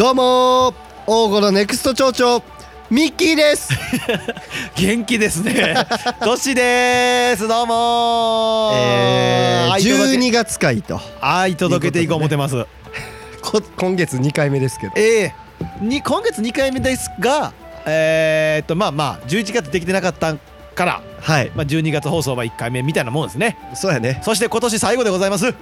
どうもー王語のネクスト町長ミッキーです 元気ですね。トシです。どうもー。えー、愛届け12月会と愛届けていこう思ってます。こ今月2回目ですけどええに今月2回目ですが、えー、っとまあまあ11月できてなかったから、はいまあ12月放送は1回目みたいなもんですね。そうやねそして今年最後でございます。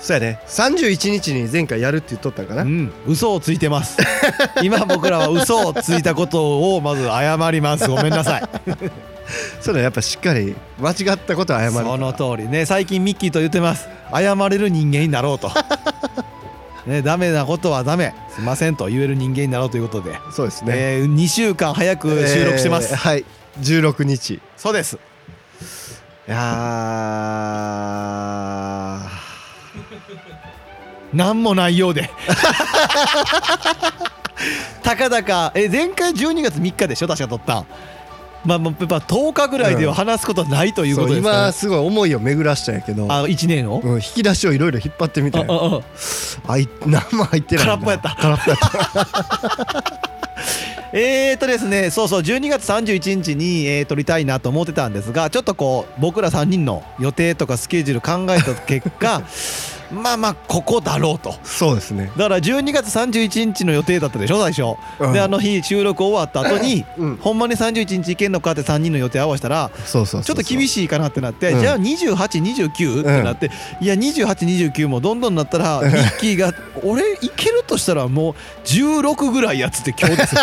そうやね。31日に前回やるって言っとったんかな、うん、嘘をついてます。今僕らは嘘をついたことをまず謝ります。ごめんなさい。そうだやっぱしっかり間違ったことは謝るその通りね。最近ミッキーと言ってます。謝れる人間になろうと。ねダメなことはダメ。すいませんと言える人間になろうということで、そうですね、えー、2週間早く収録してます、えーはい。16日。いそうです。やー何もないようで。たかだかえ前回12月3日でしょ？確か撮った。んまあやっぱ10日ぐらいでは話すことはないということですから、今すごい思いを巡らしたんやけど。あ1年を、うん、引き出しをいろいろ引っ張ってみたああああ。い何も入ってない空っぽやった。空っぽやった。えーとですねそうそう12月31日に、えー撮りたいなと思ってたんですがちょっとこう僕ら3人の予定とかスケジュール考えた結果 まあまあここだろうと。そうですね、だから12月31日の予定だったでしょ最初、うん。であの日収録終わった後に、うん、ほんまに31日行けんのかって3人の予定合わせたらそうそうそうちょっと厳いしいかなってなって、うん。じゃあ2829ってなって、いや2829もどんどんなったらミッキーが「俺いけるとしたらもう16ぐらいや」っつって今日です。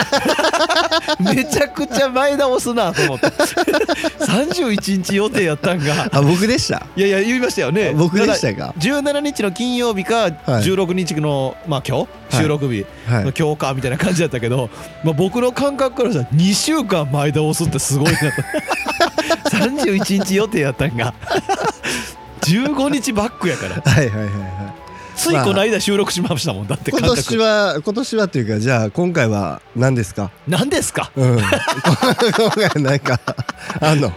めちゃくちゃ前倒すなと思って。31日予定やったんが。あ僕でした？いやいや言いましたよね。僕でしたか？17日の金曜日か16日の、まあ今日？収録日？はい。の今日かみたいな感じだったけど、まあ、僕の感覚からしたら2週間前倒すってすごいなと。31日予定やったんが。15日バックやから。はいはいはいはい。ついこの間収録しましたもんだって感今覚年は今年はというかじゃあ今回は何ですか？何ですか？うん。今回なんかあんの？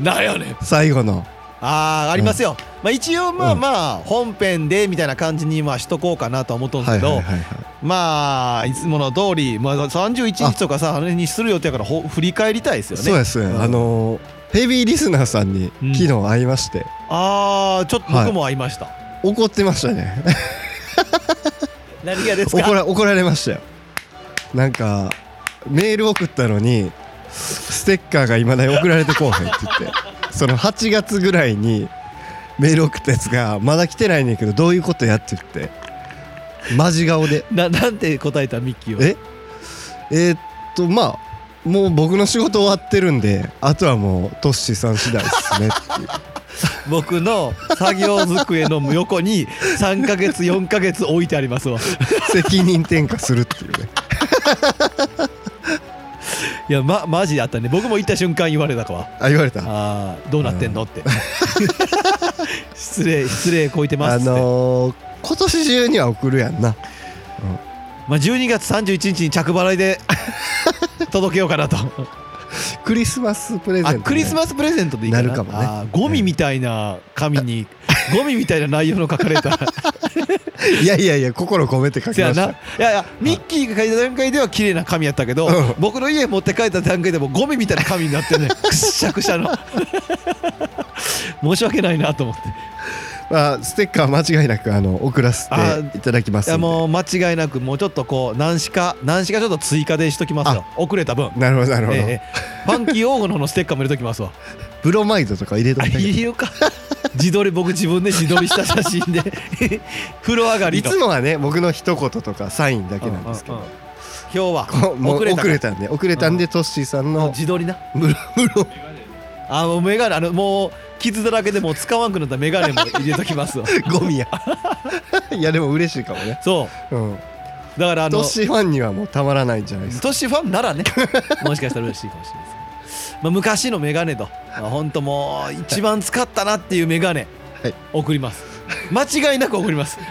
なんやねん。最後のあーありますよ、まあ一応まあうん。まあ本編でみたいな感じにまあしとこうかなとは思っとんですけど、はいはいはいはい。まあいつもの通り、まあ、31日とかさあ。れにする予定やからほ振り返りたいですよね。そうです。ねうん。あのーヘビーリスナーさんにうん昨日会いまして。ああちょっと僕も会いました、怒ってましたね。何がですか？怒ら怒られましたよ。なんかメール送ったのにステッカーがいまだに送られてこうへんって言ってその8月ぐらいにメール送ったやつがまだ来てないねんけどどういうことやって言ってマジ顔で。ななんて答えたミッキーは？え？えーっとまあもう僕の仕事終わってるんであとはもうトッシーさん次第ですねっていう。僕の作業机の横に3ヶ月4ヶ月置いてありますわ。責任転嫁するっていうねいやまマジであったね。僕も行った瞬間言われたか。わあ言われた。ああどうなってんの？って。失礼失礼こいてますあって、のー、今年中には送るやんな。まあ、12月31日に着払いで 届けようかなと。クリスマスプレゼント、ね、あクリスマスプレゼントでいいかな。なるかもね。あーゴミみたいな紙にゴミみたいな内容の書かれた いやいやいや心込めて書きました。いやいやミッキーが書いた段階では綺麗な紙やったけど、うん。僕の家持って帰った段階でもゴミみたいな紙になってね くっしゃくしゃの。申し訳ないなと思って。まあステッカー間違いなくあの送らせていただきますいやもう間違いなくもうちょっとこう何しか何しかちょっと追加でしときますよ。遅れた分。なるほどなるほど、ええファンキー王吾の方のステッカーも入れときますわブロマイドとか入れとあいたけどいいよか。自撮り僕自分で自撮りした写真で。風呂上がりの。いつもはね僕の一言とかサインだけなんですけど、うんうんうん。今日は。もう遅れた遅れたんで遅れたんでトッシーさんの自撮りな。ブロ ブロ。あもうメガネ。あのもう傷だらけでもう使わんくなったメガネも入れときますわ。ゴミや。いやでも嬉しいかもね。そう。うん。だからあのトッシーファンにはもうたまらないんじゃないですか。トッシーファンならね。もしかしたら嬉しいかもしれないですまあ、昔のメガネと、まあ、本当もう一番使ったなっていうメガネはい。送ります。間違いなく送ります。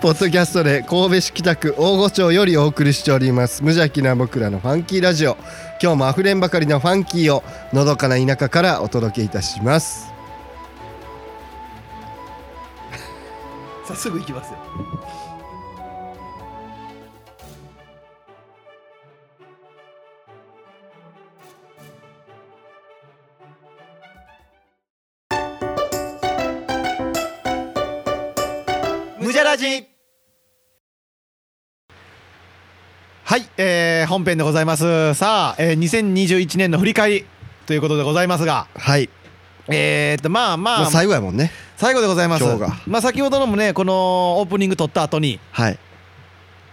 ポッドキャストで神戸市北区大御町よりお送りしております無邪気な僕らのファンキーラジオ。今日もあふれんばかりのファンキーをのどかな田舎からお届けいたします。さあすぐ行きますよジ。はい、えー、本編でございます。さあ、えー、2021年の振り返りということでございますがはい。えー、とまあまあ最後やもんね。最後でございます。まあ先ほどのもねこのオープニング撮った後にはい。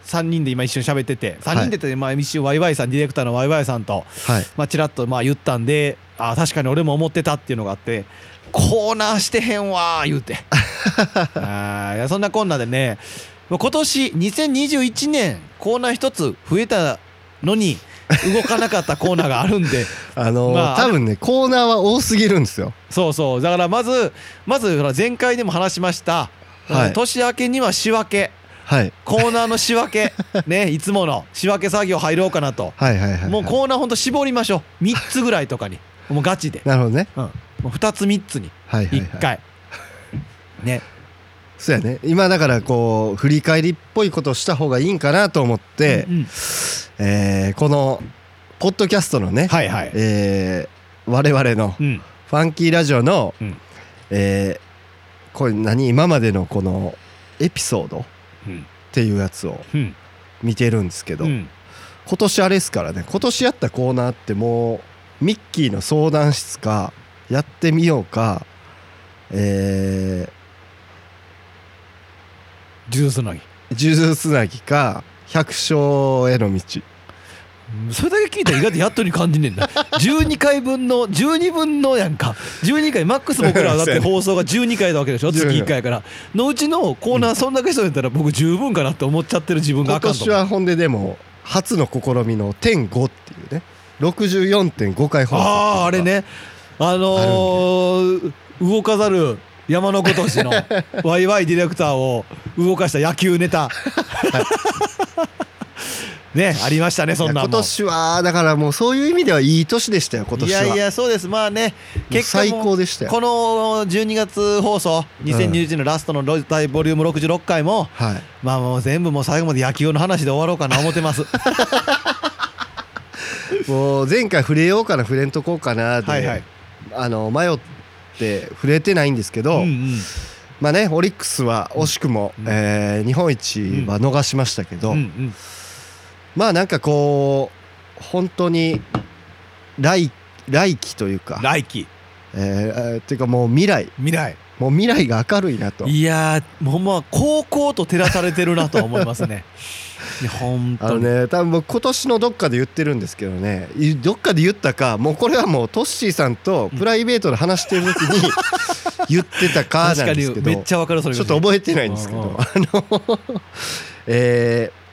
3人で今一緒に喋ってて3人でってまあ一瞬ワイワイさんディレクターのワイワイさんとはい。まあちらっとまあ言ったんであー確かに俺も思ってたっていうのがあってコーナーしてへんわー言うて。あーいやそんなこんなでねまあ今年2021年コーナー一つ増えたのに動かなかったコーナーがあるんで。あのーまあ多分ねコーナーは多すぎるんですよ。そうそう。だからまずまず前回でも話しました、はい。年明けには仕分け。はい。コーナーの仕分け。ねいつもの。仕分け作業入ろうかなと。はいはいはいはい。もうコーナーほんと絞りましょう。3つぐらいとかに。もうガチで、なるほどね。うん、もう2つ3つに。はいはい、はい、1回。ね。そうやね。今だからこう振り返りっぽいことをした方がいいんかなと思って、うんうん。えーこのポッドキャストのね、はいはい。えー我々のうん。ファンキーラジオの、うん。えーこれ何今までのこのエピソード？っうん。ていうやつをうん。見てるんですけど、うん。今年あれですからね。今年やったコーナーってもうミッキーの相談室かやってみようか。えジュースなぎ。ー、数珠つなぎか百姓への道。それだけ聞いたら意外とやっとに感じんねんな12回分の12分のやんか。12回マックス僕らはだって放送が12回なわけでしょ？月1回やから。のうちのコーナーそんだけ人やったら僕十分かなって思っちゃってる自分が今あかんと思う年はほんででも初の試みの点5っていうね。64.5回放送。あああれねあのー、動かざる山のことしの ワイワイディレクターを動かした野球ネタ。ねありましたねそんな今年はだからもうそういう意味ではいい年でしたよ今年は。いやいやそうです。まあね結果最も高でしたよ。この12月放送2021年のラストのロ大ボリューム66回もはい。まあもう全部もう最後まで野球の話で終わろうかな思ってます。もう前回触れようかな触れんとこうかなで、はいはいあの迷って触れてないんですけど、うんうん。まあねオリックスは惜しくも、うん。えー日本一は逃しましたけど、うんうん。まあなんかこう本当に来来期というか、来季えーえーっていうかもう未来。未来。もう未来が明るいなと。いやーもうま高校と照らされてるなとは思いますね いや本あのね多分僕今年のどっかで言ってるんですけどね。いどっかで言ったかもうこれはもうトッシーさんとプライベートで話してる時に 言ってたかなんですけど。にめっちゃわかるそれちょっと覚えてないんですけど。あの えー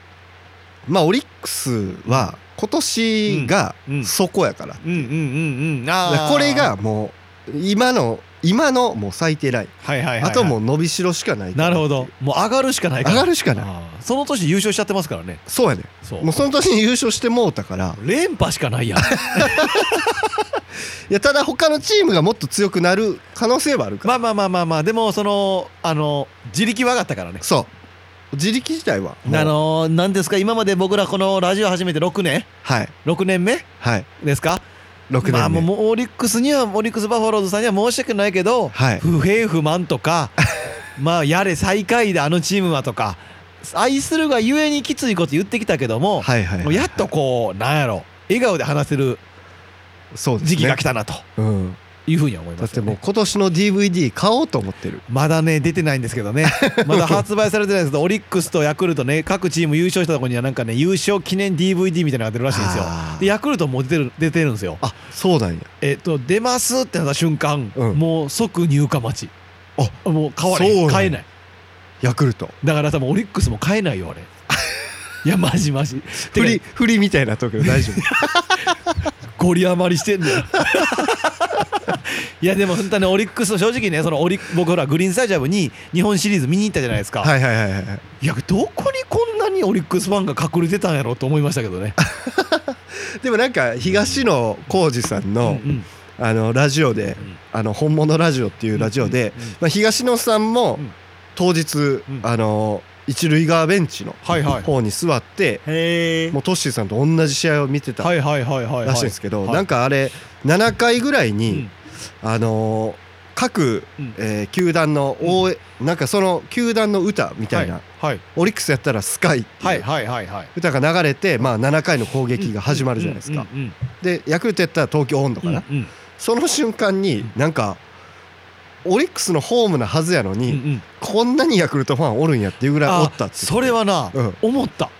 まあオリックスは今年がそこやから。これがもう今の今のもう最低ライン。はいはいはい、はい、あともう伸びしろしかないなるほど。もう上がるしかないから。上がるしかない。あー。その年優勝しちゃってますからね。そうやねそう。もうその年に優勝してもうたから。連覇しかないやん。いやただ他のチームがもっと強くなる可能性はあるから。まあまあまあまあまあ。でもそのあの自力は上がったからね。そう。自力自体はもう。あの何ですか今まで僕らこのラジオ始めて6年？はい。6年目？はい。ですか？6年目、まあもうオリックスにはオリックスバファローズさんには申し訳ないけど、はい。不平不満とか まあやれ最下位であのチームはとか愛するがゆえにきついこと言ってきたけども,、やっとこうなんやろ笑顔で話せる時期が来たなと、うんいうふうには思いだますよね。ってもう今年の DVD 買おうと思ってる。まだね出てないんですけどね。まだ発売されてないですけどオリックスとヤクルトね各チーム優勝したところにはなんかね優勝記念 DVD みたいなのが出るらしいんですよ。でヤクルトも出てる出てるんですよ。あそうなんや。えっと出ますってなった瞬間、うん。もう即入荷待ち。あもう買われ買えない。ヤクルト。だから多分オリックスも買えないよあれ。いやマジマジ振り振りみたいなとこ大丈 ゴリ余りしてんだよ いやでも本当にオリックス正直ねそのオリ僕ほらグリーンスタジアムに日本シリーズ見に行ったじゃないですか、夫はいはいはいはい。い、やどこにこんなにオリックスファンが隠れてたんやろと思いましたけどね。でもなんか東野幸治さんの、あのラジオで、んあの本物ラジオっていうラジオで、まあ、東野さんもうん。当日、うん。あの一塁側ベンチの方に座って、もうトッシーさんと同じ試合を見てたらしいんですけど、はい。なんかあれ7回ぐらいに、うん。あのー各、うん。えー球団の応援、なんかその球団の歌みたいな、はい。オリックスやったら「スカイ」ってはいいう歌が流れて、まあ、7回の攻撃が始まるじゃないですか。でヤクルトやったら東京温度かな、その瞬間になんかオリックスのホームなはずやのに、うんうん。こんなにヤクルトファンおるんやっていうぐらいおあったってそれはな、うん。思った。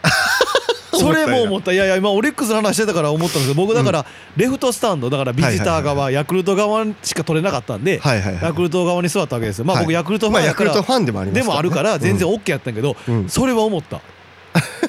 それも思った。いやいや今オリックスの話してたから思ったんですけど僕だからレフトスタンドだからビジター側ヤクルト側しか取れなかったんでヤクルト側に座ったわけですよ。まあはい。僕ヤクルトファンやからクルトファンでもあるから全然 OK やったんやけどそれは思った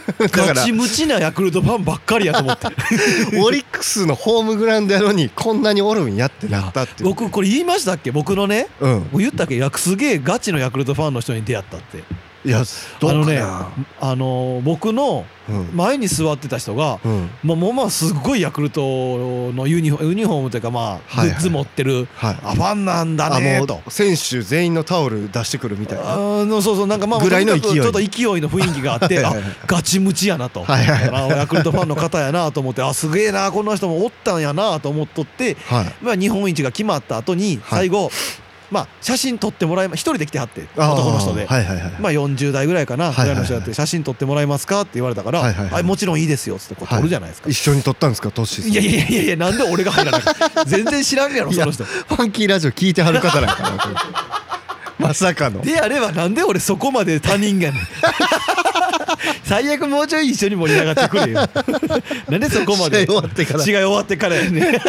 ガチムチなヤクルトファンばっかりやと思って。オリックスのホームグラウンドやのにこんなにおるんやってなったって僕これ言いましたっけ？僕のねうん。僕言ったっけ？すげえガチのヤクルトファンの人に出会ったっていやあのねあの僕のうん。前に座ってた人がうん。まあもうまあすっごいヤクルトのユニフォームユニフォームというかまあはいはい。グッズ持ってるはい。あファンなんだねとう選手全員のタオル出してくるみたいな。あのそうそうなんかまあぐらいの勢い。ちょっと勢いの雰囲気があって あはいはいはいガチムチやなと。はいはい。あヤクルトファンの方やなと思ってあすげえなこの人もおったんやなと思っとってはい。まあ日本一が決まった後にはい。最後まあ写真撮ってもらいま一人で来てはって男の人で。はいはいはい。まあ40代ぐらいかな。ぐはいはいはい。らいの人やって写真撮ってもらえますか？って言われたからはいはいはい。はいもちろんいいですよっつってこう撮るじゃないですか。一緒に撮ったんですかトッシーさん。いやいやいやいやなんで俺が入らない全然知らんやろその人。ファンキーラジオ聞いてはる方なんかな まさかの。であればなんで俺そこまで他人やね。ん 最悪もうちょい一緒に盛り上がってくれよ。なんでそこまで試合終わってから。試合終わってからやね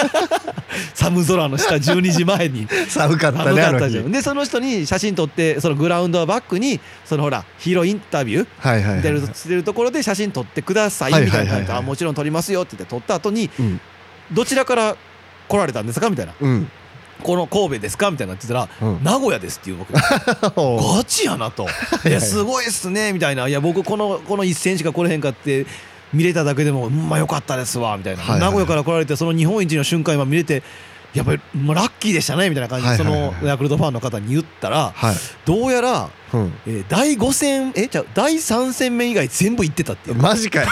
寒空の下12時前に。寒かった寒ねでその人に写真撮ってそのグラウンドをバックにそのほらヒーローインタビュー出るしてるところで写真撮ってくださいはいみたいなはいはい。はいあもちろん撮りますよって言って撮った後にうん。どちらから来られたんですか？みたいな。うん。この神戸ですか？みたいなって言ったらうん。名古屋ですっていう僕 ガチやなと。いやすごいっすねみたいな。いや僕このこの一戦しか来れへんかって見れただけでもうんまあよかったですわみたいな、はいはい名古屋から来られてその日本一の瞬間今見れてやっぱり、まあ、ラッキーでしたねみたいな感じで、そのヤクルトファンの方に言ったらはいどうやら、うん。えー第5戦えじゃあ第3戦目以外全部行ってたっていう。マジかよ。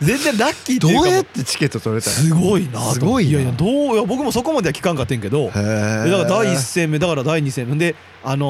全然ラッキーってどいうかも。ううやってチケット取れたの？すごいなと。すごいな。いやいやどういや僕もそこまでは聞かんかってんけどだから第1戦目だから第2戦目。であの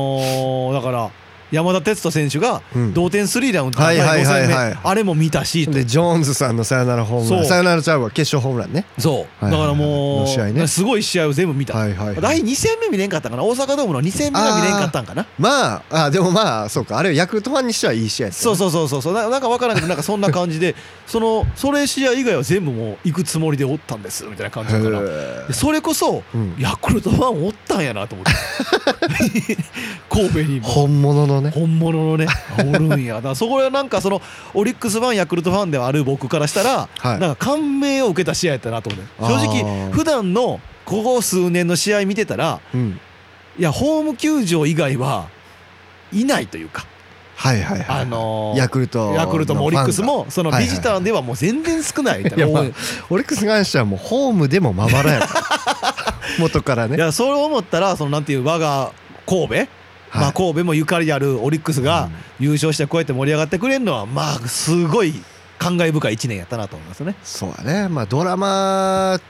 ーだから山田哲人選手がうん。同点スリーラン打った。第はいはい5戦あれも見たしと。でジョーンズさんのサヨナラホームラン。サヨナラちゃうわ決勝ホームランね。そう。だからもの試合ね。うすごい試合を全部見た。はいはいはい。第2戦目見れんかったんかな？大阪ドームの2戦目が見れんかったんかな？まああでもまあそうか。あれヤクルトファンにしてはいい試合ですそううそうそうそうそう。ななんか分からんけどなんかそんな感じで そのそれ試合以外は全部もう行くつもりでおったんですみたいな感じだから。でそれこそうん。ヤクルトファンおったんやなと思って。神戸にも。本物のね。本物のね。あ おるんや。だそこはなんかそのオリックスファンヤクルトファンではある僕からしたら、はい。なんか感銘を受けた試合やったなと思って正あ直ー普段のここ数年の試合見てたらうん。いやホーム球場以外はいないというか、はいはいはいあのーヤクルトヤクルトもオリックスのもそのビジターではもう全然少ないみたいな、いやまあ応援オリックスに関してはもうホームでもまばらやから元からねいやそう思ったらそのなんていう我が神戸、まあ、神戸もゆかりあるオリックスが優勝してこうやって盛り上がってくれるのはまあすごい感慨深い1年やったなと思いますね。そうやね。まあドラマ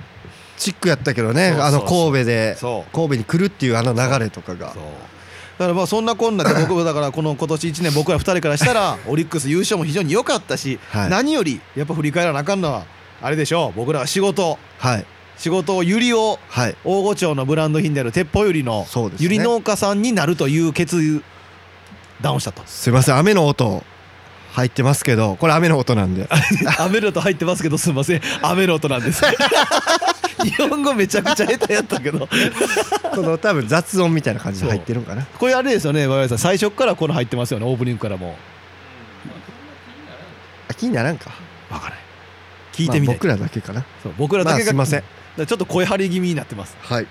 チックやったけどね。あの神戸で神戸に来るっていうあの流れとかが。だからまあそんなこんなで僕もだからこの今年1年僕ら2人からしたら オリックス優勝も非常に良かったし、はい。何よりやっぱ振り返らなあかんのはあれでしょう。僕らは仕事。はい仕事をユリをはい。大御町のブランド品である鉄砲ユリのユリ農家さんになるという決断をしたと。すいません。雨の音入ってますけどこれ雨の音なんで。雨の音入ってますけどすいません。雨の音なんです。日本語めちゃくちゃ下手やったけど。この多分雑音みたいな感じで入ってるんかな。これあれですよねさん最初からこの入ってますよねオープニングからも。あ気にならんか。わからない聞いてみて、まあ僕らだけかな。そう僕らだけが、まあすいませんちょっと声張り気味になってます。はい。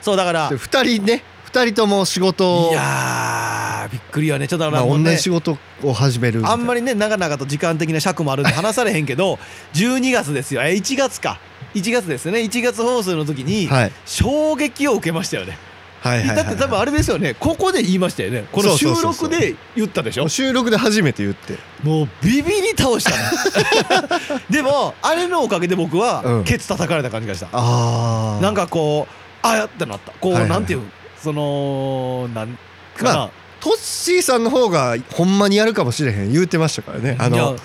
そうだからで2人ね2人とも仕事をいやーびっくりよね。ちょっとあ、同らもうねじ仕事を始めるあんまりりね長々と時間的な尺もあるんで 話されへんけど12月ですよ。え1月か。1月ですね。1月放送の時にはい。衝撃を受けましたよね、はいはいはいだって多分あれですよね。ここで言いましたよね。この収そうそうそうそう。録で言ったでしょ収録で初めて言って。もうビビり倒したの でもあれのおかげで僕うはん。ケツ叩かれた感じがした、ああなんかこうあやってなった。こう、はいはいはい。なんていうそのなんかな、まトッシーさんの方がほんまにやるかもしれへん言うてましたからね。あいやの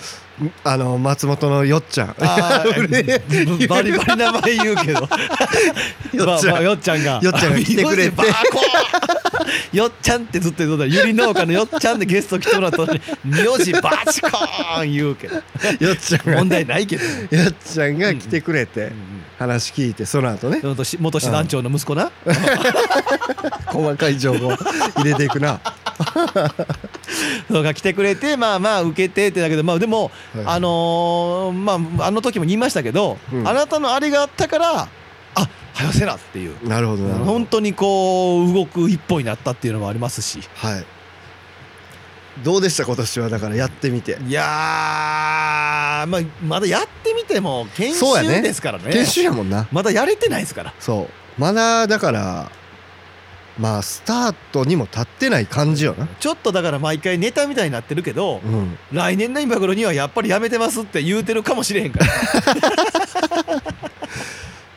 あの松本のよっちゃん。バリバリ名前言うけど。よっちゃん。まあまあよっちゃんが。よっちゃんが来てくれて。よっちゃんってずっと言うとったゆり農家のよっちゃんでゲスト来てもらったのに名字バチコーン言うけど。よっちゃんが。問題ないけど。ねよっちゃんが来てくれて話聞いてその後ね。元師団長の息子な。細かい情報入れていくな。そうが来てくれてまあまあ受けてってだけどまあでもはい。あのーまああの時も言いましたけどうん。あなたのあれがあったからあ早せなっていう。なるほど本当にこう動く一歩になったっていうのもありますし。はい。どうでした今年はだからやってみて？いやー、まあ、まだやってみても研修ですからね。研修やもんな。まだやれてないですから。そう。まだだからまあスタートにも立ってない感じよな。ちょっとだから毎回ネタみたいになってるけど、うん。来年の今頃にはやっぱりやめてますって言うてるかもしれへんから。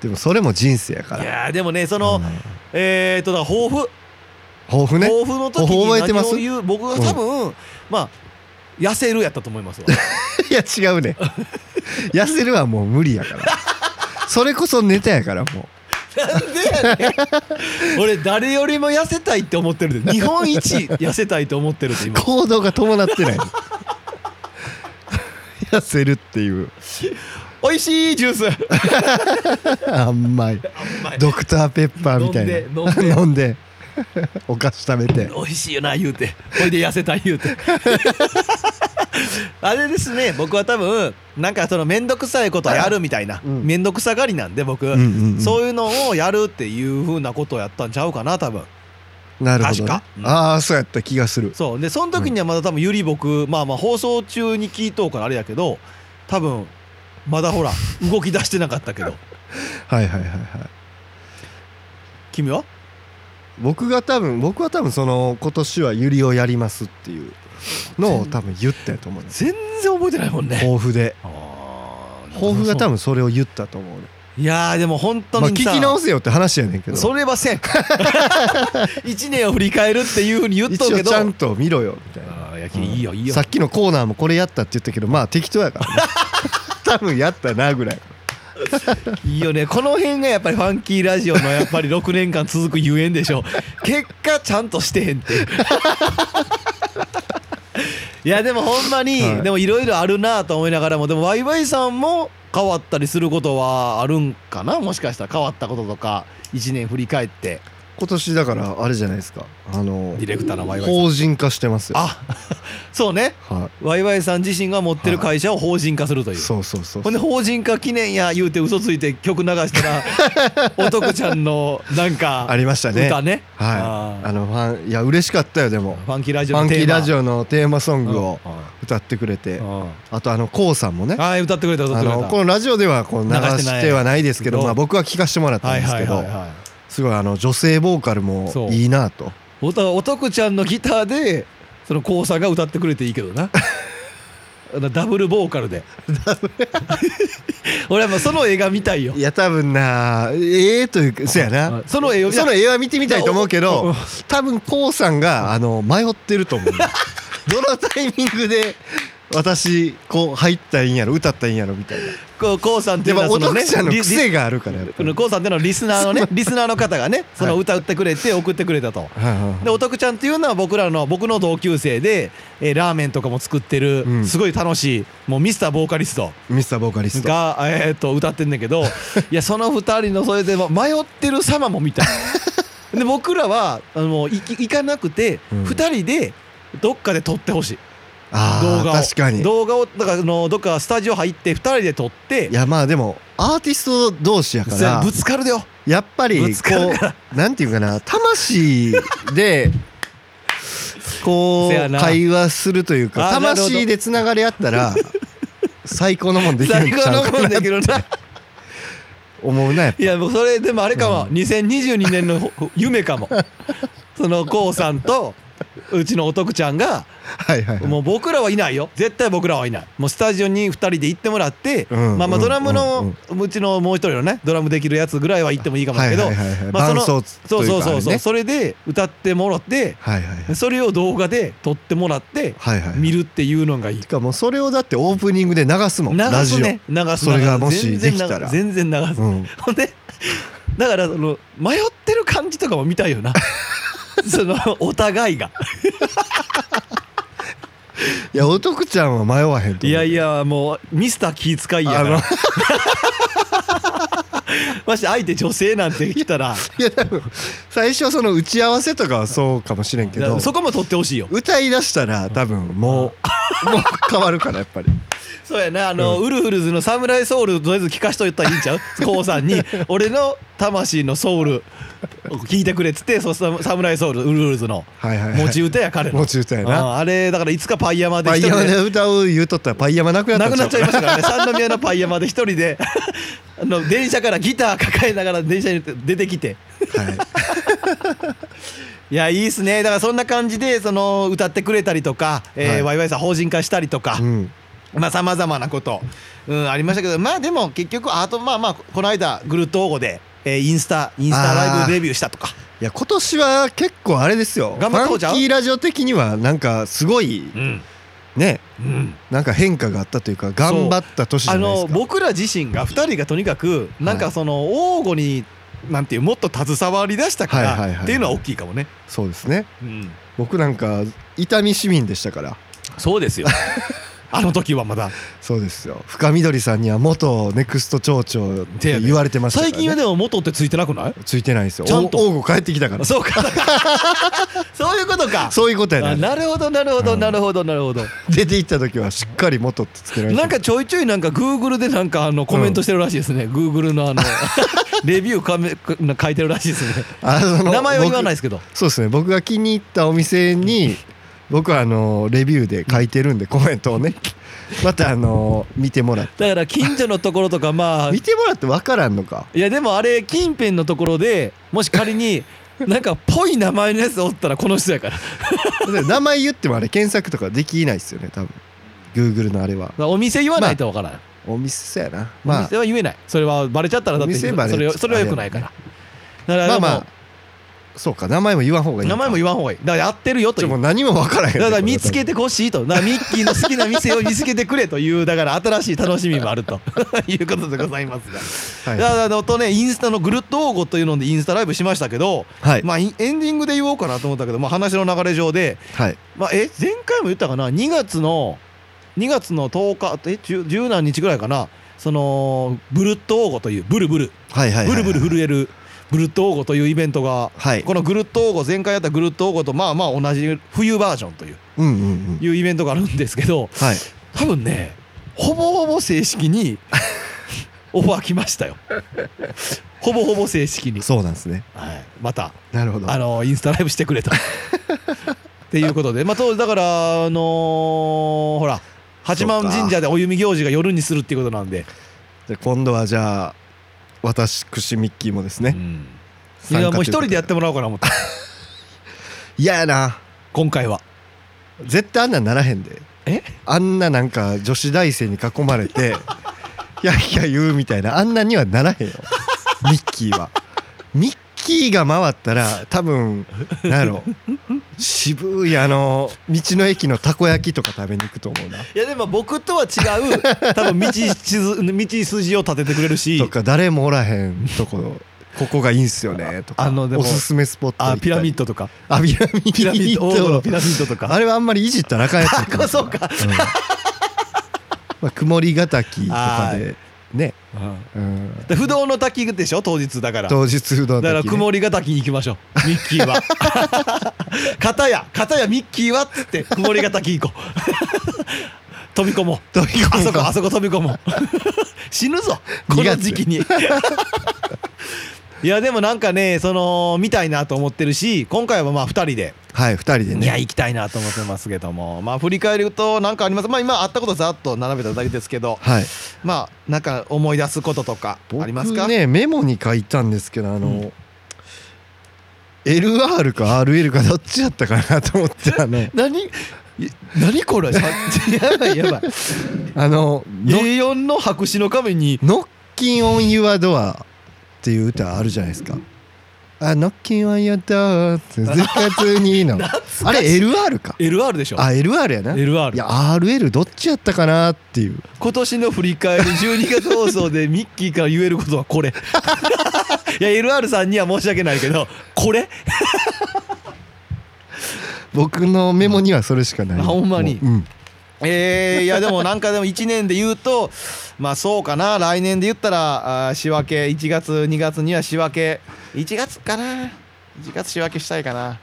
でもそれも人生やから。いやーでもねその、うん。えー、と抱負。抱負ね。抱負の時に覚えてます？何を言う？僕は多分、まあ痩せるやったと思いますわ。いや違うね。痩せるはもう無理やから。それこそネタやからもなんでやねん。俺誰よりも痩せたいって思ってるで。日本一痩せたいと思ってるでう今。行動が伴ってない。痩せるっていう。美味しいジュース。甘い。ドクターペッパーみたいな。飲んで飲んで。飲んで。お菓子食べて。美味しいよな言うて。これで痩せたい言うて あれですね僕は多分なんかその面倒くさいことをやるみたいなうん。面倒くさがりなんで僕、うんうんうん。そういうのをやるっていうふうなことをやったんちゃうかな多分。なるほど、ね。確か、うん。ああそうやった気がする。そう。でその時にはまだ多分ゆり僕まあまあ放送中に聞いとうからあれやけど多分まだほら 動き出してなかったけど。はいはいはいはい。君は？僕が多分僕は多分その今年はユリをやりますっていうのを多分言ったやと思うね。全然覚えてないもんね。抱負で。あー抱負が多分それを言ったと思うね。いやーでも本当まあにさ、聞き直せよって話やねんけど。それはせん。一年を振り返るっていうふうに言っと一応うけどちゃんと見ろよみたいな。いよいいよ。さっきのコーナーもこれやったって言ったけどまあ適当やからね。多分やったなぐらい。いいよね。この辺がやっぱりファンキーラジオのやっぱり6年間続くゆえんでしょ。結果ちゃんとしてへんっていやでもほんまに、はい。でもいろいろあるなと思いながらもでもワイワイさんも変わったりすることはあるんかな？もしかしたら変わったこととか1年振り返って今年だからあれじゃないですか。あのディレクターのワイワイ法人化してますよ。あ そうね。はワイワイさん自身が持ってる会社を法人化するという、いそうそうそう。ほんで法人化記念や言うて嘘ついて曲流したらおとくちゃんのなんかありましたね。歌ね。はい。あのファンいや嬉しかったよでも。ファンキーラジファンキオのテーマーラジオのテーマソングをうん歌ってくれて。うんうんあとあの k o さんもね。はい歌ってくれた歌っあてくれた。のこのラジオではこう流流してはないですけどまあ僕は聞かせてもらったはいんですけど。はいはいはいすごいあの女性ボーカルもいいなと。おとちゃんのギターでそのコウさんが歌ってくれていいけどな。ダブルボーカルで。俺はもうその映画見たいよ。いや多分なええというかそうやな。その映画その絵は見てみたいと思うけど多分 k o さんがあの迷ってると思う。どのタイミングで私こう入ったらいいんやろ歌ったらいいんやろみたいな。こうこうさんっていうのはそのねちゃんのリ癖があるからやっぱり。こうさんっていうのはリスナーのねリスナーの方がねその歌ってくれて送ってくれたと。でおとくちゃんっていうのは僕らの僕の同級生で、えーラーメンとかも作ってる、うん。すごい楽しいもうミスターボーカリスト。ミスターボーカリスト。が、えー、と歌ってんだけど いやその二人のそれで迷ってる様も見たい。で僕らはあの行き行かなくてうん。二人でどっかで撮ってほしい動画を。確かに。動画をだからあのどっかスタジオ入って二人で撮って。いやまあでもアーティスト同士やから。ぶつかるでよ。やっぱりこうなんていうかな魂で こう会話するというか魂でつながり合ったら最高のもんできる最んちゃ高のもんうかなできるな。思ういやもうそれでもあれかも、2022年の夢かも。そのこうさんとうちのおとくちゃんがはいはいはい。もう僕らはいないよ。絶対僕らはいない。もうスタジオに2人で行ってもらって、うんうんまあまあドラムうんのうちのもう一人のねドラムできるやつぐらいは行ってもいいかもだけどはいはいはいはい。まあその伴奏そうそうそうそう。それで歌ってもらってはいはいはい。それを動画で撮ってもらって見るっていうのがいい。しかもそれをだってオープニングで流すもん流すね。流すそれがもしできたら。全然流す。うん。ほんでだからその迷ってる感じとかも見たいよな そのお互いが。いやおとくちゃんは迷わへんといやいやもうミスター気遣いやから。あの。まして相手女性なんて来たら。いや多分最初その打ち合わせとかはそうかもしれんけど。そこも取ってほしいよ。歌い出したら多分もうもう変わるからやっぱり。そうやなあの、ウルフルズの「サムライソウル」とりあえず聞かしといたらいいんちゃう？こうさんに「俺の魂のソウル」聞いてくれっつってそうサムライソウルウルフルズの。持ち歌や彼の。持ち歌やな。うんあれだからいつかパイ山でで。山で歌う言うとったらパイ山なくなったなくなっちゃいまししたからね。三宮のパイ山で一人で。あの電車からギター抱えながら電車に出てきて。はい。いやいいっすね。だからそんな感じでその歌ってくれたりとか、えーはい。ワイワイさん法人化したりとか、うん。まあさまざまなこと、うん、ありましたけどまあでも結局あとまあまあこの間グルート応募で、えーインスタインスタライブデビューしたとか。いや今年は結構あれですよ。頑張っファンキーラジオ的にはなんかすごいうん、ねうん、なんか変化があったというか頑張った年じあゃないですか。の僕ら自身が2人がとにかくなんかその王吾になんていうもっと携わりだしたかはいはい。っていうのは大きいかもね、そうですね。うん、僕なんか伊丹市民でしたから。そうですよ あの時はまだ。そうですよ。深緑さんには元ネクスト町長って言われてましたから、ね、最近はでも元ってついてなくない？ついてないですよ。ちゃんと。お王吾帰ってきたから。そうか。そういうことか。そういうことやあねなるほどなるほどうん。なるほどなるほど。出て行った時はしっかり元ってつけられてなんかちょいちょいなんかグーグルでなんかあのコメントしてるらしいですね、グーグルのあの レビューかめ書いてるらしいですね。あその名前は言わないで僕すけど。そうですね。僕が気に入ったお店に僕はあのレビューで書いてるんでコメントをね。またあの見てもらって。だから近所のところとかまあ見てもらって分からんのか。いやでもあれ近辺のところでもし仮に なんかぽい名前のやつおったらこの人やから。で 名前言ってもあれ検索とかできないですよね多分。Google のあれは。お店言わないとわからない、お店やな。おまあ。店は言えない。それはバレちゃったらだってそれそれはよくないから。だからまあまあそうか名前も言わん方がいい名前も言わわん方がいい。だからやってるよという。ちょもう何も分からへんだから見つけてほしいと。だからミッキーの好きな店を見つけてくれというだから新しい楽しみもあると。いうことでございますが、はい。いやあのとねインスタのぐるっと王吾というのでインスタライブしましたけど、はい。まあエンディングで言おうかなと思ったけど、まあ、話の流れ上で、はい。まあ、え前回も言ったかな？2月の2月の10日え10 10何日ぐらいかな？そのブルット王吾というブルブル。はいはいはい。ブルブル震えるブルット王吾というイベントがはい。このぐるっと王吾前回やったぐるっと王吾とまあまあ同じ冬バージョンといううんうんうん。いうイベントがあるんですけどはい。多分ねほぼほぼ正式にオファー来ましたよ。ほぼほぼ正式に、そうなんですね。はい、またなるほど。あのインスタライブしてくれとっていうことで。まあ当時だからあのーほら八幡神社でお弓行事が夜にするっていうことなんで、今度はじゃあ私ミッキーもですね。うん。いやもう一人でやってもらおうかな思って 嫌やな。今回は。絶対あんなんならへんで。え？あんななんか女子大生に囲まれてヒャッヒャ言うみたいな。あんなにはならへんよ。ミッキーは。ミッキーが回ったら多分なんやろ渋いあの道の駅のたこ焼きとか食べに行くと思うな。いやでも僕とは違う 多分道筋道筋を立ててくれるし。とか誰もおらへんとこここがいいんすよねとか。あのおすすめスポットあピラミッドドとか。あピラミッド。ピラミッドピラミッドとか。あれはあんまりいじったらあかんやつそうか。うん。まあ、曇りヶ滝とかでね、うん、で不動の滝でしょ？当日だから。当日うどんだから滝、ね、曇りヶ滝に行きましょう。ミッキーは。片や片やミッキーはっつって曇りヶ滝行こう。飛び込もう。飛び込もうあそこあそこ飛び込もう。死ぬぞこの時期にいやでもなんかねその見たいなと思ってるし今回はまあ2人で。はい二人でね。いや行きたいなと思ってますけども。まあ振り返ると何かあります。まあ今あったことざっと並べただけですけど。はい。まあなんか思い出すこととかありますか？僕ねメモに書いたんですけどあの、うん。LR か RL かどっちやったかなと思って あの。何？い何これ？さ やばいやばい。あのノ A4 の白紙の紙に。ノッキンオンユアドアっていう歌あるじゃないですか。あ、ノッキンオンユアドア続かずにの。あれ LR か。LR でしょあ、LR やな。い LR や、RL どっちやったかなっていう。今年の振り返り 12月放送でミッキーから言えることはこれ いや LR さんには申し訳ないけどこれ？僕のメモにはそれしかない。あほんまにもううん。えー、いやでもなんかでも1年で言うとまあそうかな。来年で言ったらあー仕分け。1月2月には仕分け。1月かな。1月仕分けしたいかな。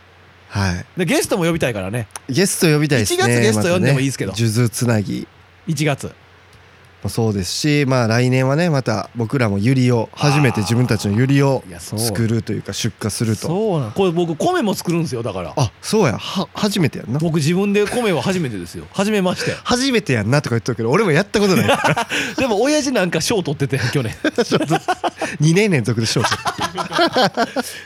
はい。でゲストも呼びたいからね。ゲスト呼びたいですね。1月ゲスト呼んでもいいですけど。数珠つなぎ。1月。もそうですし、まあ来年はね、また僕らもユリを、初めて自分たちのユリを作るというか出荷すると。そうなん。これ僕米も作るんですよだから。あ、そうや。は、初めてやんな。僕自分で米は初めてですよ。初めまして。初めてやんなとか言っとるけど俺もやったことない。か らでも親父なんか賞取ってて去年。2年連続で勝負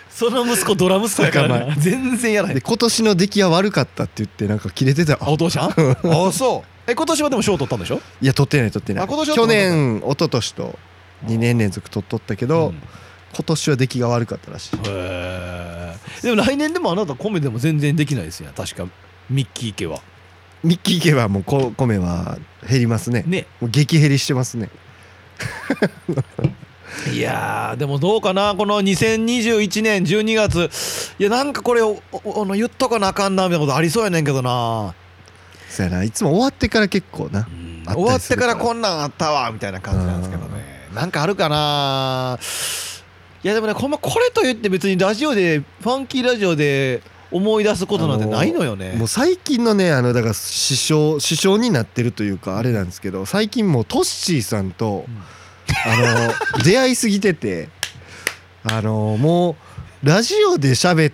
その息子ドラ息子やから全然やらへん。で今年の出来は悪かったって言ってなんか切れてた。あお父さん。あそうえ今年はでも賞取ったんでしょ？いや取ってない取ってない。あ今年は去年一昨年と2年連続取っとったけど、うん。今年は出来が悪かったらしい。へえでも来年でもあなた米でも全然できないですよ確かミッキー家は。ミッキー家はもうこ米は減りますね。ね。もう激減りしてますね。いやーでもどうかな？この2021年12月。いやなんかこれおおあの言っとかなあかんなみたいなことありそうやねんけどなそうやな。いつも終わってから結構な終わってからこんなんあったわみたいな感じなんですけどね。なんかあるかな。いやでもねほんまこれと言って別にラジオでファンキーラジオで思い出すことなんてないのよね。もう最近のねあのだから師匠師匠になってるというかあれなんですけど最近もうトッシーさんと、あの 出会いすぎててあのもうラジオで喋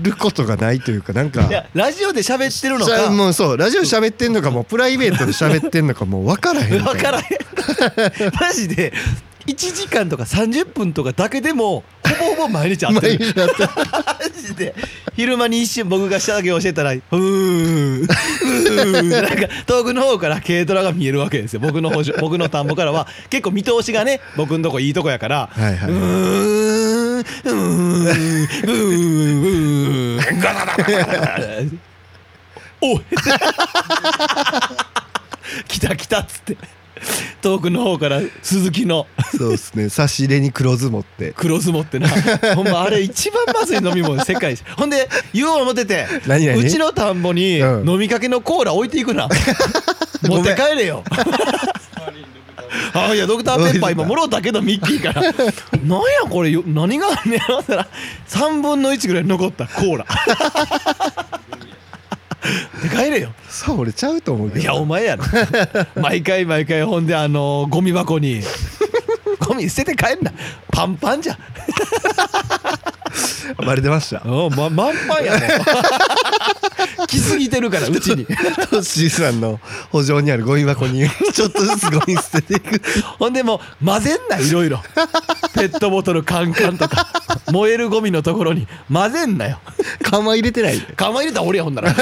ることがないというかなんかいやラジオで喋ってるのか。もうそうラジオで喋ってんのかもうプライベートで喋ってんのかもう分からへん分 からへん。マジで1時間とか30分とかだけでもほぼほぼ毎日会ってる。マジで。昼間に一瞬僕が下だけ教えたら「うーんうーん」なんか遠くの方から軽トラが見えるわけですよ僕の方僕の田んぼからは結構見通しがね僕のとこいいとこやから「はいはいうーんうーんうーんうおい来た来たっつって遠くの方から鈴木のそうですね差し入れに黒酢持って黒酢持ってなほんまあれ一番まずい飲み物世界ほんで言おう思ってて何々うちの田んぼに飲みかけのコーラ置いていくな持って帰れよ あいやドクターペッパー今もろうたけどミッキーから。なんやこれよ何があんねや？ろったら3分の1ぐらい残ったコーラ。で帰れよ。そう俺ちゃうと思うけど。いやお前やろ。毎回毎回ほんであのゴミ箱に。ゴミ捨てて帰んな。パンパンじゃ。んバレてました。おま満パンやね。来すぎてるからうちに。トッシーさんの補助にあるゴミ箱に ちょっとずつゴミ捨てていく。ほんでもう混ぜんないろいろ。ペットボトルカンカンとか燃えるゴミのところに混ぜんなよ。釜入れてない。で釜入れたら俺やほんなら。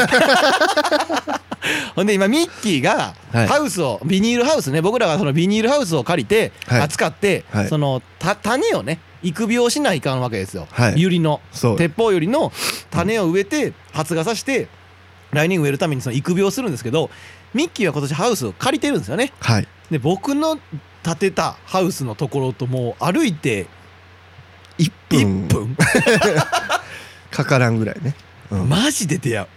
ほんで今ミッキーがはい。ハウスをビニールハウスね。僕らがそのビニールハウスを借りてはい。扱ってはい。そのた種をね育苗しないかんわけですよ、はい。ユリの鉄砲ユリの種を植えて発芽させて来年植えるためにその育苗するんですけどミッキーは今年ハウスを借りてるんですよね。はい。で僕の建てたハウスのところともう歩いて1 1分分？かからんぐらいね、うん。マジで出会う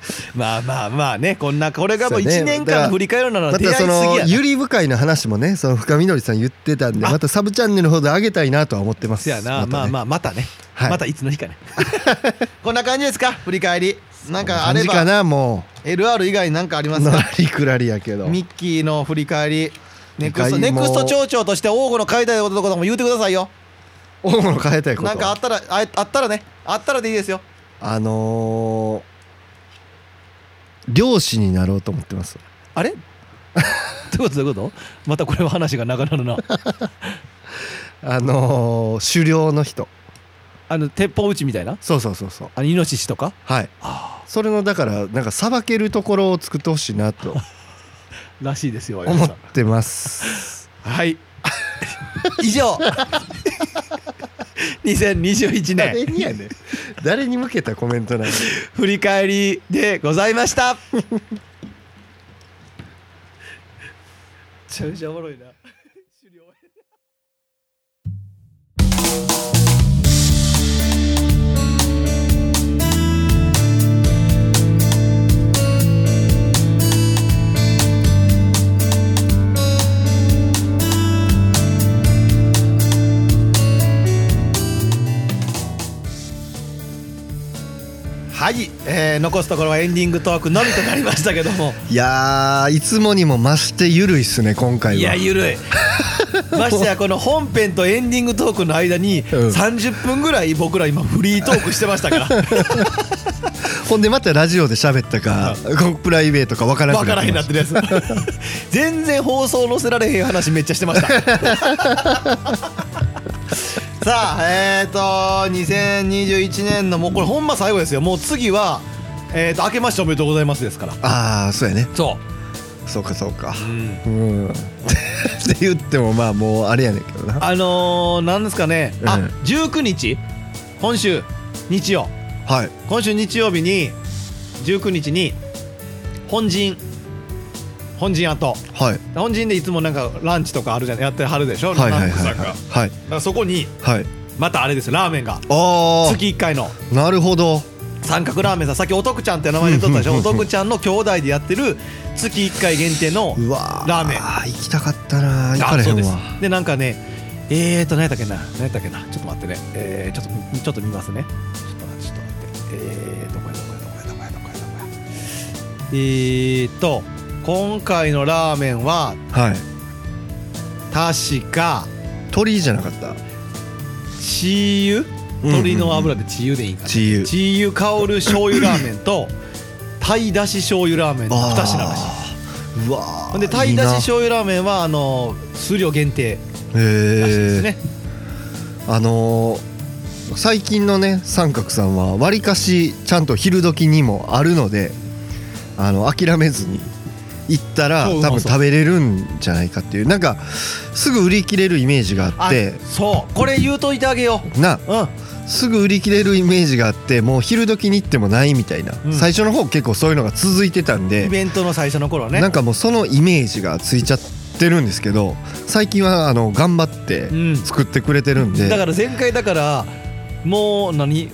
まあまあまあねこんなこれがもうそうね。1年間振り返るなら出会いまたそのゆり深いの話もねその深みのりさん言ってたんであ。またサブチャンネルほど上げたいなとは思ってます。せやな、まあまあまたね、はい。またいつの日かね。こんな感じですか？振り返り。なんかあ感れば。じかなも LR 以外に何かありうますか？のらりくらりやけど。ミッキーの振り返り。ネクストネクスト町長として王吾の変えたいこととかも言うてくださいよ。大物変えたいこと？なんかあったらああったらね。あったらでいいですよ。あのー、漁師になろうと思ってます。あれ？どういうこと？どういうことまたこれは話が長なるな。あのー、狩猟の人。あの鉄砲撃ちみたいな？そうそうそうそう。あのイノシシとか？はい。あそれのだからなんかさばけるところを作ってほしいなと。あ らしいですよ思ってます。はい。以上2021誰年にやねん。誰に向けたコメントなんで振り返りでございました。めちゃめちゃおもろいな はい、えー残すところはエンディングトークのみとなりましたけども。いやーいつもにも増してゆるいっすね今回は。いやゆるい。ましてやこの本編とエンディングトークの間にうん。30分ぐらい僕ら今フリートークしてましたから。ほんでまたラジオで喋ったかこうプライベートか分からな分からへんなくなっっててるやつ。全然放送載せられへん話めっちゃしてましたさあえっ、ー、と2021年のもうこれほんま最後ですよ。もう次はえー、と明けましておめでとうございますですから。ああそうやね。そそうかそうか。う、うん、うん。って言ってもまあもうあれやねんけどな。あのー、なんですかね、あうん。19日。今週日曜。はい。今週日曜日に19日に本陣本陣跡はい。本陣でいつもなんかランチとかあるじゃん。やってはるでしょ？はいはいさんが。だかはいらそこにはい。またあれですよ。ラーメンが。あ月1回の。あなるほど。三角ラーメンさ。んさっきおとくちゃんって名前でとったでしょ？おとくちゃんの兄弟でやってる月1回限定のラーメン。あ行きたかったな行かれへんです。わでなんかねえーと何やったっけな？何やったっけな？ちょっと待ってね。えー、ちょっとちょっと見ますね。ちょっと待ってちょっと待って。えーどこやどこやどこやどこやどこやどこや。えーと今回のラーメンははい。確か鳥じゃなかった？チー油鶏の油でチー油でいいかな。チー油チー油香る醤油ラーメンと鯛だし醤油ラーメン。の2品らし。いうわー。ほんで鯛だし醤油ラーメンはあの数量限定。いいならしいですね、あのー最近のね三角さんはわりかしちゃんと昼時にもあるのであの諦めずに行ったら多分食べれるんじゃないかっていう。なんかすぐ売り切れるイメージがあって。そう。これ言うといてあげよなううん。すぐ売り切れるイメージがあってもう昼時に行ってもないみたいな、うん。最初の方結構そういうのが続いてたんイで、ベントの最初の頃ね。なんかもうそのイメージがついちゃってるんですけど最近はあの頑張ってうん。作ってくれてるんで、だから前回だからもう何？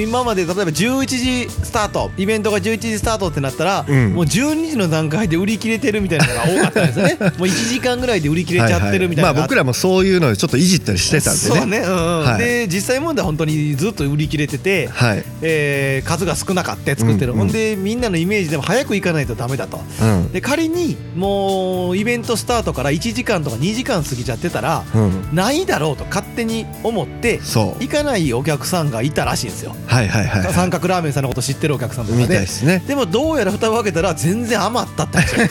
今まで例えば11時スタートイベントが11時スタートってなったら、うん。もう12時の段階で売り切れてるみたいなのが多かったんですよね。もう1時間ぐらいで売り切れちゃってるみたいなのがあって。まあ僕らもそういうのでちょっといじったりしてたんでね。そうね、うんうん。はい。で実際問題は本当にずっと売り切れてて、はい、えー数が少なかった作ってる、うん。うんほんでみんなのイメージでも早く行かないとダメだと。うん。で仮にもうイベントスタートから1時間とか2時間過ぎちゃってたらうん、ないだろうと勝手に思って行かないお客さんがいたらしいんですよはいはいはい、は三角ラーメンさんのこと知ってるお客さんとい、かでですね。でもどうやら蓋を開けたら全然余ったって。話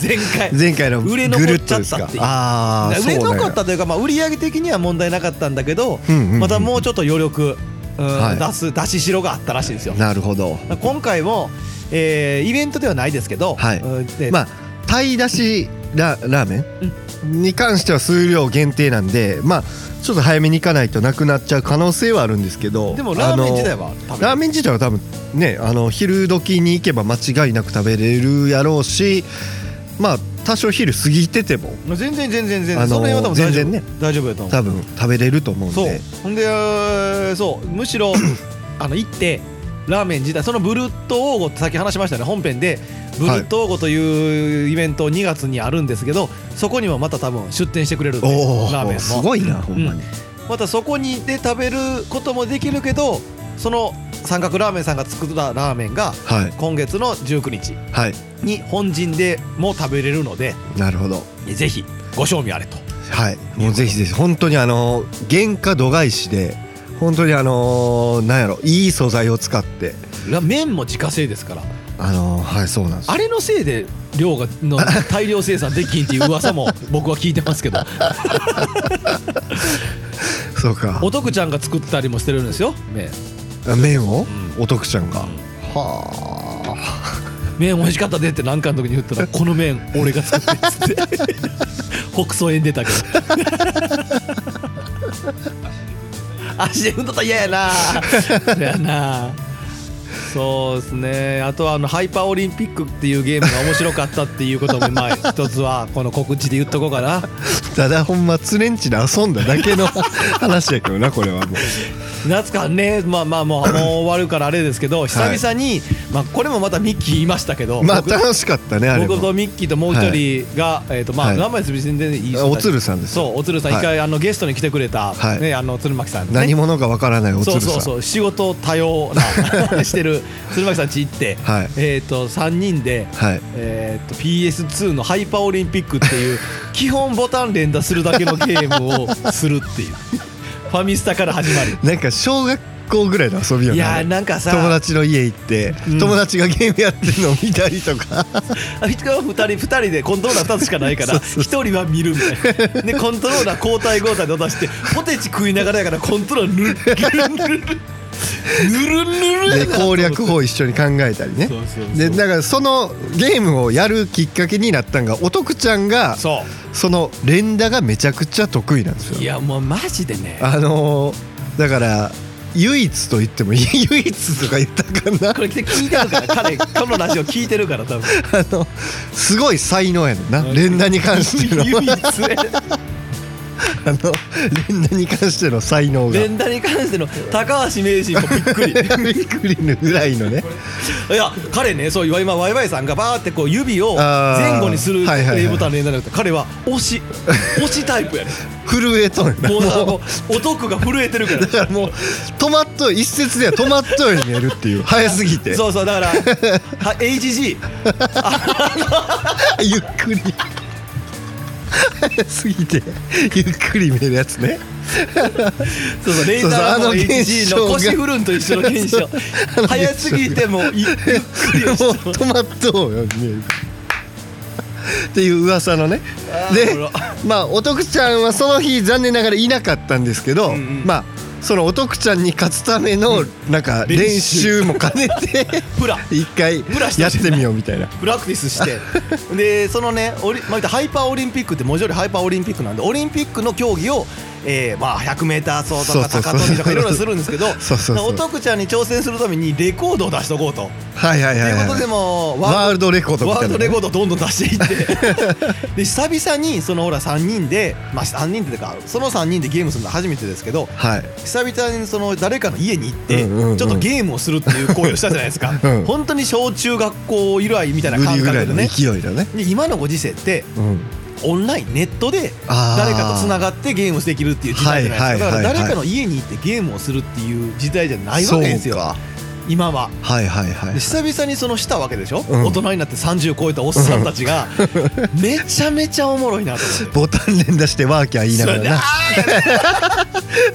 前回。前回の売れ残っちゃったっていう。ああ売れ残ったた、というか、まあ、売り上げ的には問題なかったんだけど、うんうん。うんまたもうちょっと余力、うんはい。出す出ししろがあったらしいんですよ。なるほど。今回も、えーイベントではないですけど、はい。まあ鯛だしララーメン？に関しては数量限定なんでまあちょっと早めに行かないとなくなっちゃう可能性はあるんですけどでもラーメン自体あはラーメン自体は多分ねあの昼時に行けば間違いなく食べれるやろうしまあ多少昼過ぎてても全然全然全然、あの全然ね大丈夫やと思う。多分食べれると思うんそう。でほんでえーそう。むしろ あの行ってラーメン自体そのブルット王吾ってさっき話しましたね本編で。ブルット王吾というイベント2月にあるんですけどそこにもまた多分出店してくれるんでラーメンも。すごいなほんまに、またそこにで食べることもできるけどその三角ラーメンさんが作ったラーメンがはい。今月の19日はい。に本陣でも食べれるのでなるほど。ぜひご賞味あれと。はい。もうぜひぜひ本当にあの原価度外視で本当にあのなんやろいい素材を使って。ら麺も自家製ですから。あのはいそうなんです。よあれのせいで量がの 大量生産できんっていう噂も僕は聞いてますけど。そうか。お徳ちゃんが作ったりもしてるんですよ麺。あ麺を？うお徳ちゃんが、うん。は 麺美味しかったでって何かの時に言ったらこの麺俺が作ってっつって。北総園出たけど足で踏んだったら嫌やな。嫌やな。そうですね。あとはあのハイパーオリンピックっていうゲームが面白かったっていうこともまあ 一つはこの告知で言っとこうかな。あただほんまツレンチで遊んだだけの 話やけどなこれはもう。夏かね。まあまあもうもう終わるからあれですけど久々に、まあこれもまたミッキー言いましたけど、まあ僕楽しかったねあれ僕ともミッキーともう一人が、えっ、とまあ、はい。名前す全然いいおつるさんですそうおつるさん。はい。一回、あのゲストに来てくれた、はい。ねあの鶴巻さん、ね、何者かわからないおつるさん。そうそうそう。仕事多様な してる鶴巻さん家行って、はい。えっ、と3人で、はい。えー、と PS2 のハイパーオリンピックっていう 基本ボタン連打するだけのゲームをするっていう。ファミスタから始まる。なんか小学校ぐらいの遊びよねいやーなんかさ友達の家行って、うん。友達がゲームやってるのを見たりとか。あ人が2人二人でコントローラー2つしかないから 1人は見るみたいな。でコントローラー交代交代で渡してポテチ食いながらやからコントローラーぬるぬる。ぬるぬるで攻略法一緒に考えたりね。でだからそのゲームをやるきっかけになったんがお徳ちゃんがそその連打がめちゃくちゃ得意なんですよ。ういやもうマジでね。あのーだから唯一と言ってもいい。唯一とか言ったかな。これ聞いてるから。彼このラジオ聞いてるから多分。あのすごい才能やねんな。連打に関しての。唯一あの連打に関しての才能が。連打に関しての高橋名人もびっくり。びっくりのぐらいのね。いや彼ねそう今ワイワイさんがバーってこう指を前後にするボタン連打じゃなくて彼は押し。押しタイプやね。震えとんもうももうお得が震えてるかうだからもう止まっと一説では止まっとるように見えるっていう。早すぎて。らそうそうだからは HG ゆっくり 早すぎてゆっくり見えるやつね。そうそうレーザーの HG の腰振るんと一緒の現象。早すぎてもゆゆっくり。止まっとうよ見える。っていう噂のね。でまあお徳ちゃんはその日残念ながらいなかったんですけど、うんうん。まあそのお徳ちゃんに勝つためのなんか練習。も兼ねて プラ。一回やってみようみたいな。プラクティスして。でそのねオリ、まあ、ハイパーオリンピックって文字通りハイパーオリンピックなんでオリンピックの競技を、えーまあ、100m 走とか高跳びとかいろいろするんですけど お徳ちゃんに挑戦するためにレコードを出しとこうと。はいはいとはいい。うことではいもワールドレコードみワールドレコードをどんどん出していって。で久々にそのほら3人でまあ3人でかその3人でゲームするのは初めてですけどはい。久々にその誰かの家に行って、うんうんうん。ちょっとゲームをするっていう行為をしたじゃないですか、うん。本当に小中学校以来みたいな感覚でね。勢いだね。で今のご時世ってうんオンラインネットで誰かとつながってゲームできるっていう時代じゃないですか。だから誰かの家に行ってゲームをするっていう時代じゃないわけですよ。今は。はいはいはいで久々にそのしたわけでしょ、うん。大人になって30超えたおっさんたちがめちゃめちゃおもろいなと思って。ボタン連打してワーキャー言いながらな。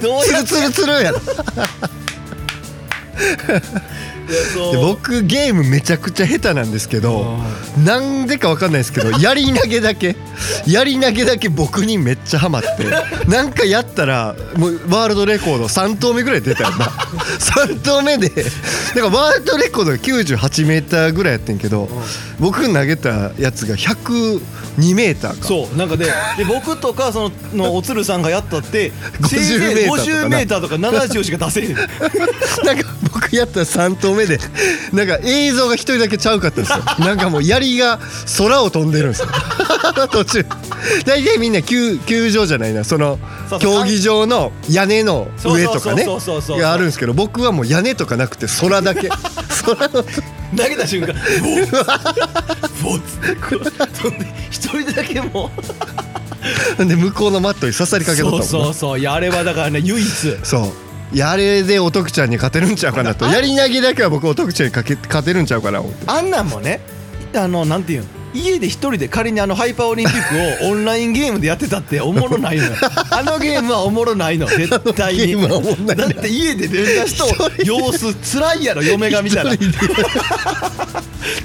どうやって？ツルツルツルや。ろ で僕ゲームめちゃくちゃ下手なんですけどなんでかわかんないですけど やり投げだけやり投げだけ僕にめっちゃハマって なんかやったらもうワールドレコード3投目ぐらい出たよな。3投目でだからワールドレコードが98メーターぐらいやってんけど僕投げたやつが102メーターか。そうなんかでで僕とかそののおつるさんがやったって50せいぜいメーターとかな。50メーターとか70しか出せへん。なんか僕やった3投目でなんか映像が一人だけちゃうかったんですよ。なんかもう槍が空を飛んでるんですよ。途中。大体みんな球球場じゃないな。その競技場の屋根の上とかね。があるんですけど僕はもう屋根とかなくて空だけ。空の。投げた瞬間ボッ飛んで一人だけもで向こうのマットに刺さりかけとったもんなそうそうそういやあれはだからね唯一そういやあれでお徳ちゃんに勝てるんちゃうかなと。やり投げだけは僕お徳ちゃんにかけ勝てるんちゃうかな思って。あんなんもねあのなんていうの？家で一人で仮にあのハイパーオリンピックを オンラインゲームでやってたっておもろないのよ。あのゲームはおもろないの絶対に。ゲームはおもろないなだって家で連打しと様子つらいやろ嫁が見たら。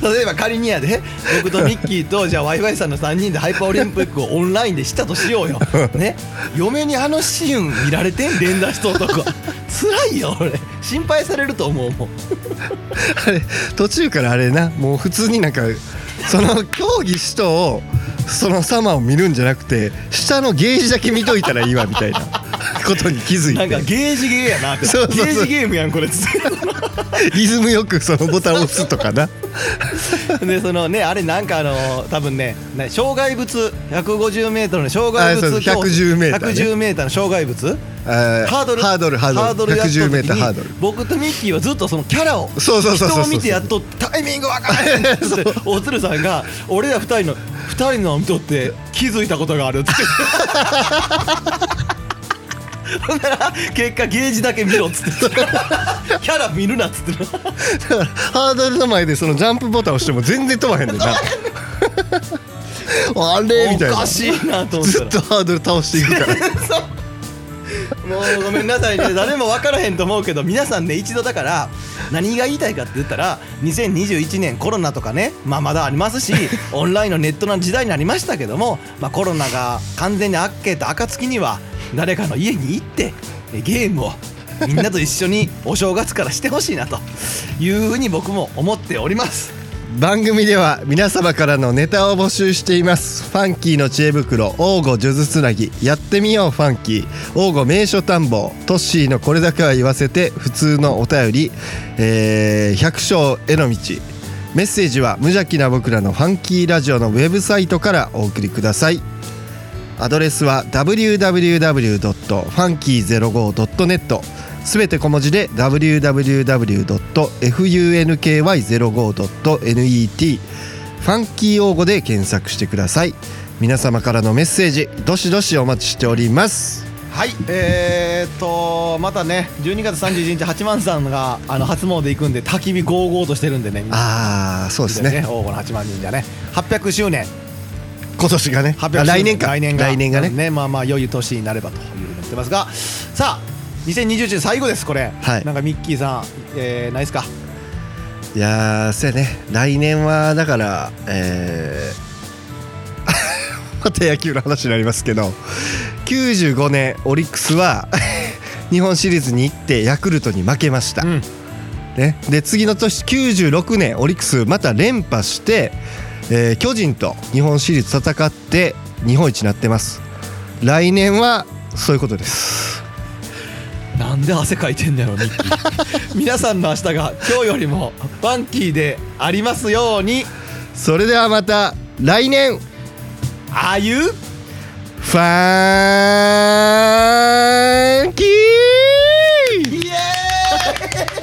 例えば仮にやで僕とミッキーとじゃあ w i f i さんの3人でハイパーオリンピックをオンラインでしたとしようよ。ね？嫁にあのシーン見られてん？連打しとうとこつらいよ俺。心配されると思うもん。あれ途中からあれな。もう普通になんかその競技首都をその様を見るんじゃなくて下のゲージだけ見といたらいいわみたいな。ことに気づいなんかてゲージゲーやなって。そうゲージゲームやんこれ。つってリズムよくそのボタンを押すとかな。でそのねあれなんかあの多分ねな障害物 150m の障害物競争 110m ね。110m の障害物。ハードルハードルハードル。やっと時 110m ハードル。に僕とミッキーはずっとそのキャラをそうそうそうそうそう。人を見てやっとタイミングわからへんっておつるさんが俺ら二人の二人のを見とって気づいたことがあるってほんなら結果ゲージだけ見ろっつって。キャラ見るなっつってだからハードルの前でそのジャンプボタン押しても全然飛ばへんねんな。あれみたいな。おかしいなと思ったら。ずっとハードル倒していくから もうごめんなさいね誰も分からへんと思うけど皆さんね一度だから何が言いたいかって言ったら2021年コロナとかねまあまだありますし オンラインのネットの時代になりましたけども、まあ、コロナが完全に明けた暁には誰かの家に行ってえゲームをみんなと一緒にお正月からしてほしいなというふうに僕も思っております。番組では皆様からのネタを募集しています。ファンキーの知恵袋王吾数珠つなぎ。やってみようファンキー。王吾名所探訪トッシーのこれだけは言わせて普通のお便り、えー、百姓への道。メッセージは無邪気な僕らのファンキーラジオのウェブサイトからお送りください。アドレスは www.funky05.net すべて小文字で www.funky05.net ファンキー応募で検索してください。皆様からのメッセージどしどしお待ちしております。はいえー、っとまたね12月31日八幡さんがあの初詣行くんで焚き火ゴーゴーとしてるんでね。ああそうですね。大御の八幡神社ね。800周年。今年がね。800周あ来年か。来年が。来年がね。まあまあ良い年になればというふうに言ってますが。さあ2021年最後ですこれ、はい。なんかミッキーさん、えー、ないですか？いやーそうやね。来年はだからえー また野球の話になりますけど95年オリックスは 日本シリーズに行ってヤクルトに負けました、うん。ね、で次の年96年オリックスまた連覇して、えー巨人と日本シリーズ戦って日本一になってます。来年はそういうことですなんで汗かいてんだろうミッキー。皆さんの明日が今日よりもファンキーでありますように。それではまた来年。ああいうファンキー。イエーイ